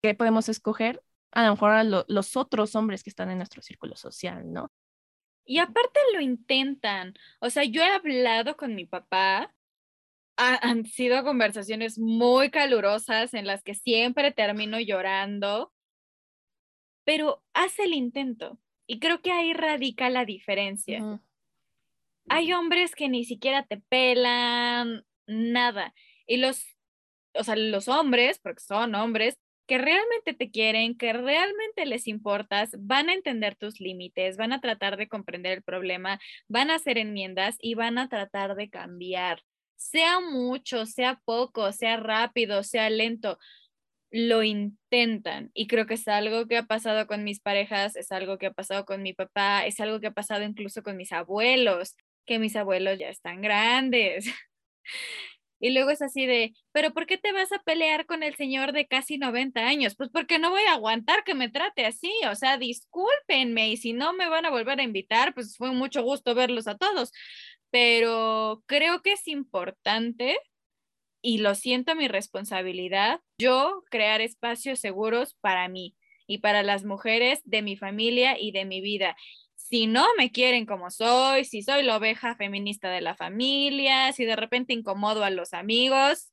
¿qué podemos escoger? A lo mejor a los otros hombres que están en nuestro círculo social, ¿no? Y aparte lo intentan. O sea, yo he hablado con mi papá. han sido conversaciones muy calurosas en las que siempre termino llorando, pero hace el intento. Y creo que ahí radica la diferencia. Hay hombres que ni siquiera te pelan, nada. Y los, o sea, los hombres, porque son hombres, que realmente te quieren, que realmente les importas, van a entender tus límites, van a tratar de comprender el problema, van a hacer enmiendas y van a tratar de cambiar. Sea mucho, sea poco, sea rápido, sea lento, lo intentan. Y creo que es algo que ha pasado con mis parejas, es algo que ha pasado con mi papá, es algo que ha pasado incluso con mis abuelos, que mis abuelos ya están grandes. Y luego es así de, pero ¿por qué te vas a pelear con el señor de casi 90 años? Pues porque no voy a aguantar que me trate así, o sea, discúlpenme y si no me van a volver a invitar, pues fue mucho gusto verlos a todos. Pero creo que es importante y lo siento mi responsabilidad, yo crear espacios seguros para mí y para las mujeres de mi familia y de mi vida si no me quieren como soy, si soy la oveja feminista de la familia, si de repente incomodo a los amigos,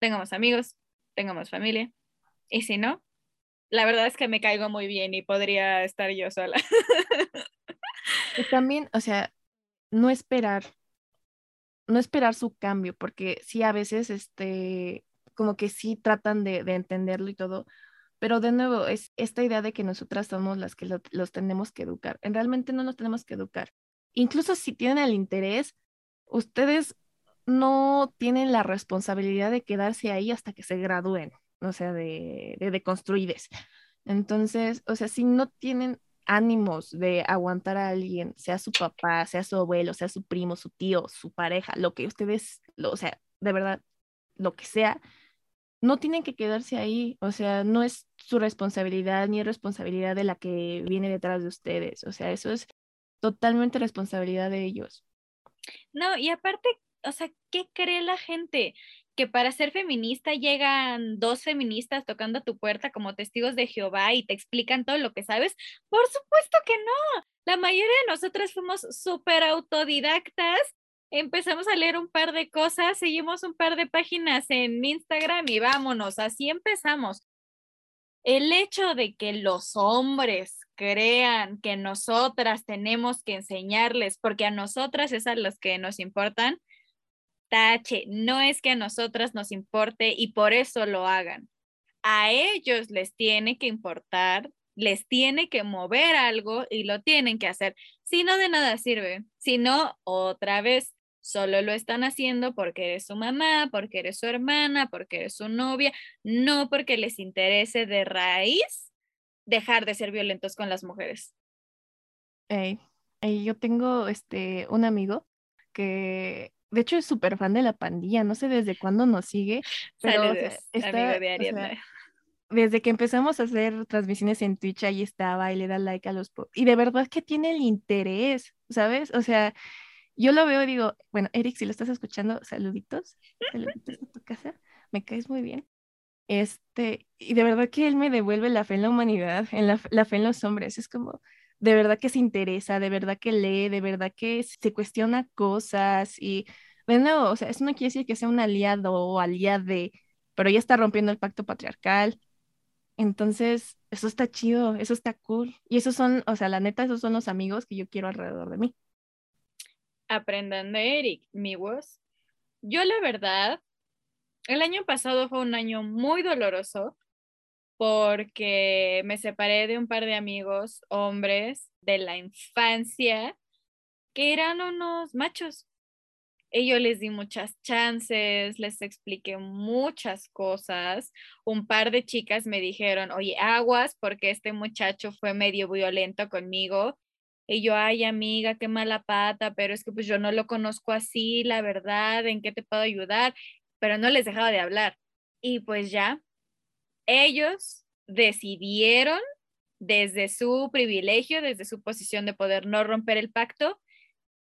tengamos amigos, tengamos familia. Y si no, la verdad es que me caigo muy bien y podría estar yo sola. Y también, o sea, no esperar, no esperar su cambio, porque sí a veces, este, como que sí tratan de, de entenderlo y todo, pero de nuevo, es esta idea de que nosotras somos las que los tenemos que educar. En realmente no los tenemos que educar. Incluso si tienen el interés, ustedes no tienen la responsabilidad de quedarse ahí hasta que se gradúen, o sea, de, de, de construides. Entonces, o sea, si no tienen ánimos de aguantar a alguien, sea su papá, sea su abuelo, sea su primo, su tío, su pareja, lo que ustedes, lo, o sea, de verdad, lo que sea, no tienen que quedarse ahí, o sea, no es su responsabilidad ni es responsabilidad de la que viene detrás de ustedes, o sea, eso es totalmente responsabilidad de ellos. No, y aparte, o sea, ¿qué cree la gente? Que para ser feminista llegan dos feministas tocando a tu puerta como testigos de Jehová y te explican todo lo que sabes. Por supuesto que no. La mayoría de nosotras fuimos súper autodidactas empezamos a leer un par de cosas, seguimos un par de páginas en Instagram y vámonos, así empezamos. El hecho de que los hombres crean que nosotras tenemos que enseñarles, porque a nosotras es a los que nos importan, tache, no es que a nosotras nos importe y por eso lo hagan. A ellos les tiene que importar, les tiene que mover algo y lo tienen que hacer. Si no, de nada sirve. Si no, otra vez, Solo lo están haciendo porque eres su mamá, porque eres su hermana, porque eres su novia, no porque les interese de raíz dejar de ser violentos con las mujeres. yo tengo este un amigo que de hecho es súper fan de la pandilla, no sé desde cuándo nos sigue, pero desde que empezamos a hacer transmisiones en Twitch ahí estaba y le da like a los y de verdad que tiene el interés, ¿sabes? O sea, yo lo veo y digo, bueno, Eric, si lo estás escuchando, saluditos, saluditos a tu casa, me caes muy bien. Este, y de verdad que él me devuelve la fe en la humanidad, en la, fe en los hombres. Es como, de verdad que se interesa, de verdad que lee, de verdad que se cuestiona cosas y, bueno, o sea, eso no quiere decir que sea un aliado o aliade, pero ya está rompiendo el pacto patriarcal. Entonces, eso está chido, eso está cool. Y esos son, o sea, la neta, esos son los amigos que yo quiero alrededor de mí aprendan de Eric, mi voz. Yo la verdad, el año pasado fue un año muy doloroso porque me separé de un par de amigos hombres de la infancia que eran unos machos. Y yo les di muchas chances, les expliqué muchas cosas. Un par de chicas me dijeron, oye, aguas, porque este muchacho fue medio violento conmigo y yo, ay amiga, qué mala pata, pero es que pues yo no lo conozco así, la verdad, ¿en qué te puedo ayudar? Pero no les dejaba de hablar. Y pues ya, ellos decidieron desde su privilegio, desde su posición de poder no romper el pacto,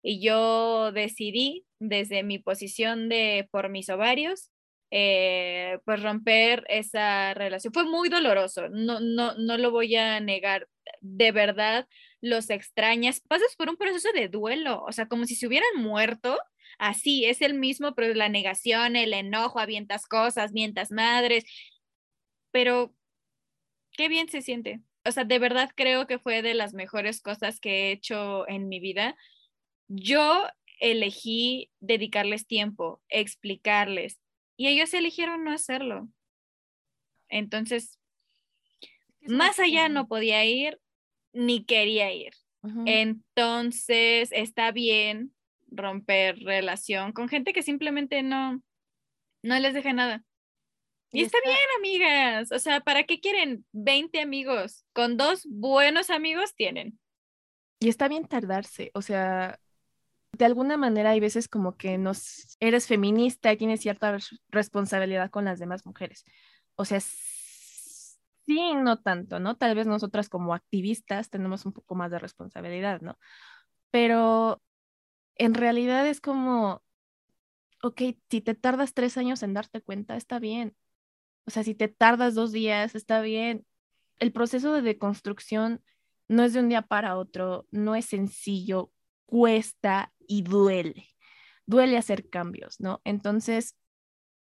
y yo decidí desde mi posición de por mis ovarios, eh, pues romper esa relación. Fue muy doloroso, no, no, no lo voy a negar, de verdad los extrañas, pasas por un proceso de duelo, o sea, como si se hubieran muerto, así es el mismo, pero la negación, el enojo, avientas cosas, mientas madres, pero qué bien se siente. O sea, de verdad creo que fue de las mejores cosas que he hecho en mi vida. Yo elegí dedicarles tiempo, explicarles, y ellos eligieron no hacerlo. Entonces, más allá no podía ir, ni quería ir. Entonces, está bien romper relación con gente que simplemente no, no les deja nada. Y, está, bien, amigas. O sea, ¿para qué quieren 20 amigos? Con dos buenos amigos tienen. Y está bien tardarse. O sea, de alguna manera hay veces como que nos eres feminista y tienes cierta responsabilidad con las demás mujeres. O sea, sí, no tanto, ¿no? Tal vez nosotras como activistas tenemos un poco más de responsabilidad, ¿no? Pero en realidad es como, ok, si te tardas tres años en darte cuenta, está bien. O sea, si te tardas dos días, está bien. El proceso de deconstrucción no es de un día para otro, no es sencillo, cuesta y duele. Duele hacer cambios, ¿no? Entonces,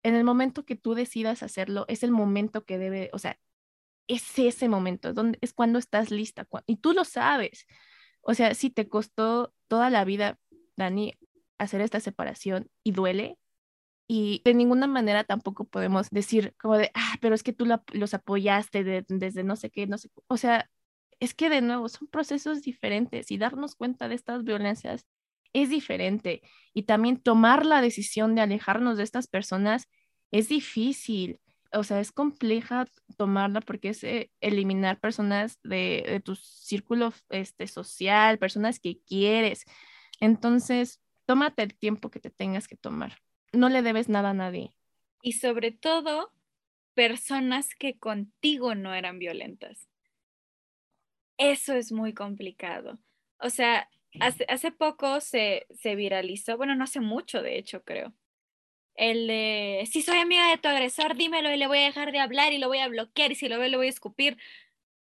en el momento que tú decidas hacerlo, es el momento que debe, o sea, es ese momento, donde, es cuando estás lista, y tú lo sabes. O sea, si te costó toda la vida, Dani, hacer esta separación y duele, y de ninguna manera tampoco podemos decir como de, ah, pero es que tú los apoyaste desde no sé qué, no sé, o sea, es que de nuevo son procesos diferentes y darnos cuenta de estas violencias es diferente y también tomar la decisión de alejarnos de estas personas es difícil o sea, es compleja tomarla porque es eh, eliminar personas de, tu círculo este, social, personas que quieres. Entonces, tómate el tiempo que te tengas que tomar. No le debes nada a nadie. Y sobre todo, personas que contigo no eran violentas. Eso es muy complicado. O sea, hace, hace poco se, se viralizó, bueno, no hace mucho, de hecho, creo. El de, si soy amiga de tu agresor, dímelo y le voy a dejar de hablar y lo voy a bloquear y si lo veo le voy a escupir.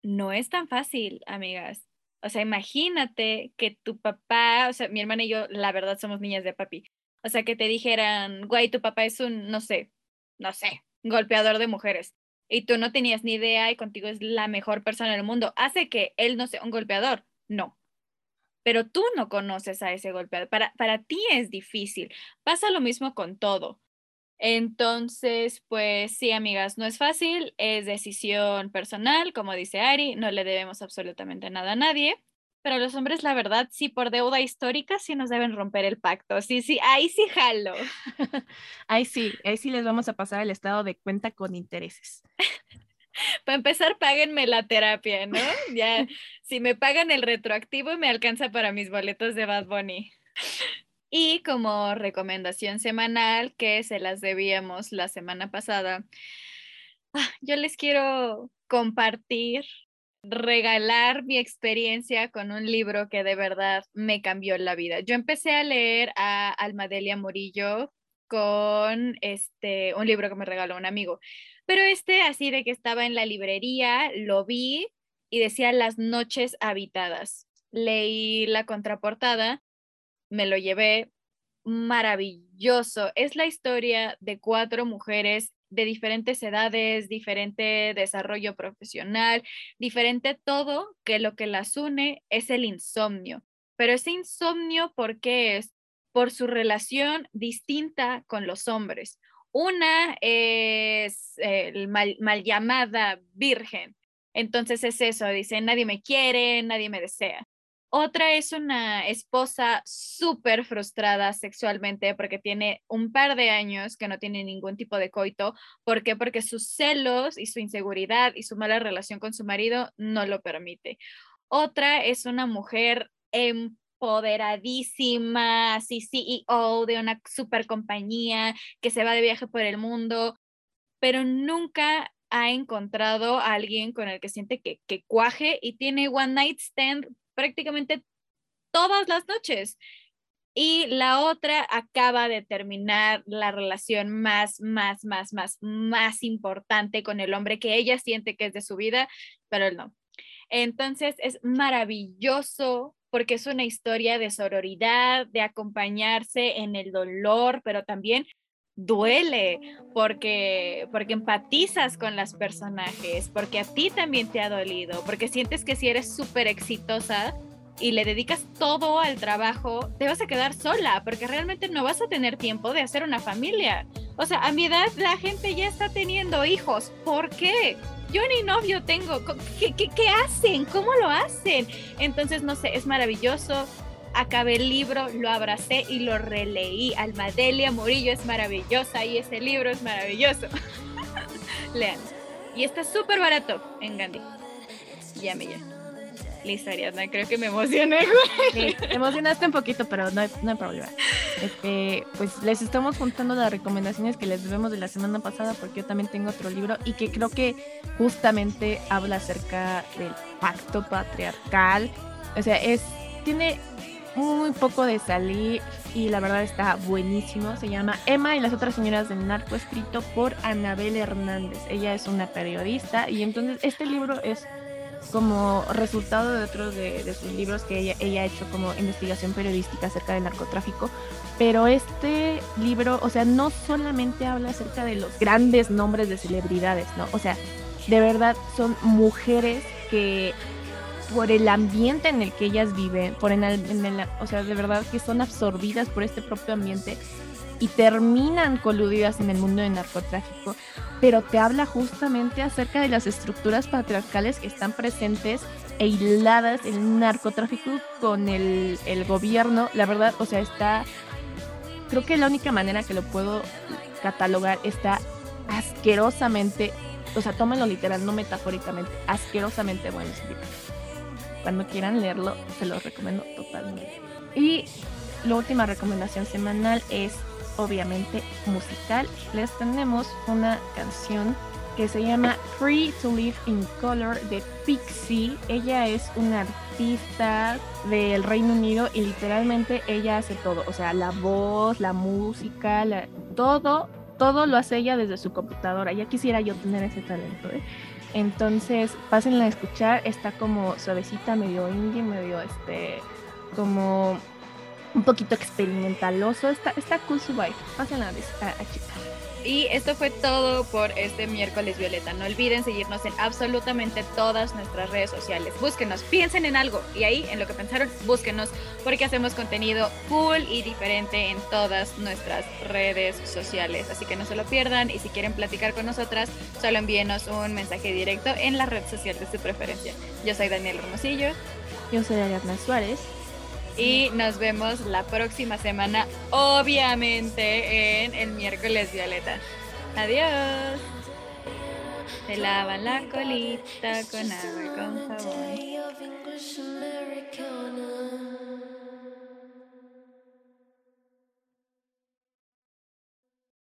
No es tan fácil, amigas. O sea, imagínate que tu papá, o sea, mi hermana y yo, la verdad, somos niñas de papi. O sea, que te dijeran, güey, tu papá es un, no sé, no sé, golpeador de mujeres. Y tú no tenías ni idea y contigo es la mejor persona del mundo. ¿Hace que él no sea un golpeador? No. Pero tú no conoces a ese golpeador. Para, para ti es difícil. Pasa lo mismo con todo. Entonces, pues sí, amigas, no es fácil, es decisión personal, como dice Ari, no le debemos absolutamente nada a nadie. Pero los hombres, la verdad, sí, por deuda histórica, sí nos deben romper el pacto. Sí, sí, ahí sí jalo. ahí sí, ahí sí les vamos a pasar el estado de cuenta con intereses. Para empezar, páguenme la terapia, ¿no? Ya, si me pagan el retroactivo, me alcanza para mis boletos de Bad Bunny. Y como recomendación semanal, que se las debíamos la semana pasada, ah, yo les quiero compartir regalar mi experiencia con un libro que de verdad me cambió la vida. Yo empecé a leer a Almadelia Murillo con este un libro que me regaló un amigo, pero este así de que estaba en la librería, lo vi y decía Las noches habitadas. Leí la contraportada, me lo llevé maravilloso. Es la historia de cuatro mujeres de diferentes edades, diferente desarrollo profesional, diferente todo, que lo que las une es el insomnio. Pero ese insomnio, ¿por qué es? Por su relación distinta con los hombres. Una es el mal, mal llamada virgen. Entonces es eso, dice, nadie me quiere, nadie me desea. Otra es una esposa súper frustrada sexualmente porque tiene un par de años que no tiene ningún tipo de coito. ¿Por qué? Porque sus celos y su inseguridad y su mala relación con su marido no lo permite. Otra es una mujer empoderadísima, así CEO de una super compañía que se va de viaje por el mundo, pero nunca ha encontrado a alguien con el que siente que, que cuaje y tiene one night stand prácticamente todas las noches. Y la otra acaba de terminar la relación más, más, más, más, más importante con el hombre que ella siente que es de su vida, pero él no. Entonces es maravilloso porque es una historia de sororidad, de acompañarse en el dolor, pero también duele porque porque empatizas con las personajes, porque a ti también te ha dolido, porque sientes que si eres súper exitosa y le dedicas todo al trabajo, te vas a quedar sola, porque realmente no vas a tener tiempo de hacer una familia. O sea, a mi edad la gente ya está teniendo hijos. ¿Por qué? Yo ni novio tengo. ¿Qué, qué, qué hacen? ¿Cómo lo hacen? Entonces, no sé, es maravilloso acabé el libro, lo abracé y lo releí. Almadelia Murillo es maravillosa y ese libro es maravilloso. Lean. Y está súper barato en Gandhi. Ya me ya. Listo, Ariadna, creo que me emocioné. Sí, te emocionaste un poquito, pero no hay, no hay problema. Este, pues les estamos juntando las recomendaciones que les debemos de la semana pasada, porque yo también tengo otro libro y que creo que justamente habla acerca del pacto patriarcal. O sea, es, tiene muy poco de salir y la verdad está buenísimo. Se llama Emma y las otras señoras del narco, escrito por Anabel Hernández. Ella es una periodista y entonces este libro es como resultado de otros de, sus libros que ella, ella, ha hecho como investigación periodística acerca del narcotráfico. Pero este libro, o sea, no solamente habla acerca de los grandes nombres de celebridades, ¿no? O sea, de verdad son mujeres que por el ambiente en el que ellas viven, por en el, o sea, de verdad que son absorbidas por este propio ambiente y terminan coludidas en el mundo del narcotráfico, pero te habla justamente acerca de las estructuras patriarcales que están presentes e hiladas en el narcotráfico con el, gobierno. La verdad, o sea, está, creo que la única manera que lo puedo catalogar está asquerosamente, o sea, tómenlo literal, no metafóricamente, asquerosamente bueno cuando quieran leerlo, se los recomiendo totalmente. Y la última recomendación semanal es obviamente musical. Les tenemos una canción que se llama Free to Live in Color de Pixie. Ella es una artista del Reino Unido y literalmente ella hace todo, o sea, la voz, la música, todo, todo lo hace ella desde su computadora. Ya quisiera yo tener ese talento, ¿eh? Entonces, pásenla a escuchar, está como suavecita, medio indie, medio este, como un poquito experimentaloso, está, está cool su vibe, pásenla a, a, checar. Y esto fue todo por este miércoles Violeta. No olviden seguirnos en absolutamente todas nuestras redes sociales. Búsquenos, piensen en algo y ahí en lo que pensaron, búsquenos porque hacemos contenido cool y diferente en todas nuestras redes sociales. Así que no se lo pierdan y si quieren platicar con nosotras, solo envíenos un mensaje directo en la red social de su preferencia. Yo soy Daniel Hermosillo. Yo soy Ariadna Suárez. Y nos vemos la próxima semana, obviamente, en el miércoles Violeta. Adiós. Se lavan la colita con agua con jabón.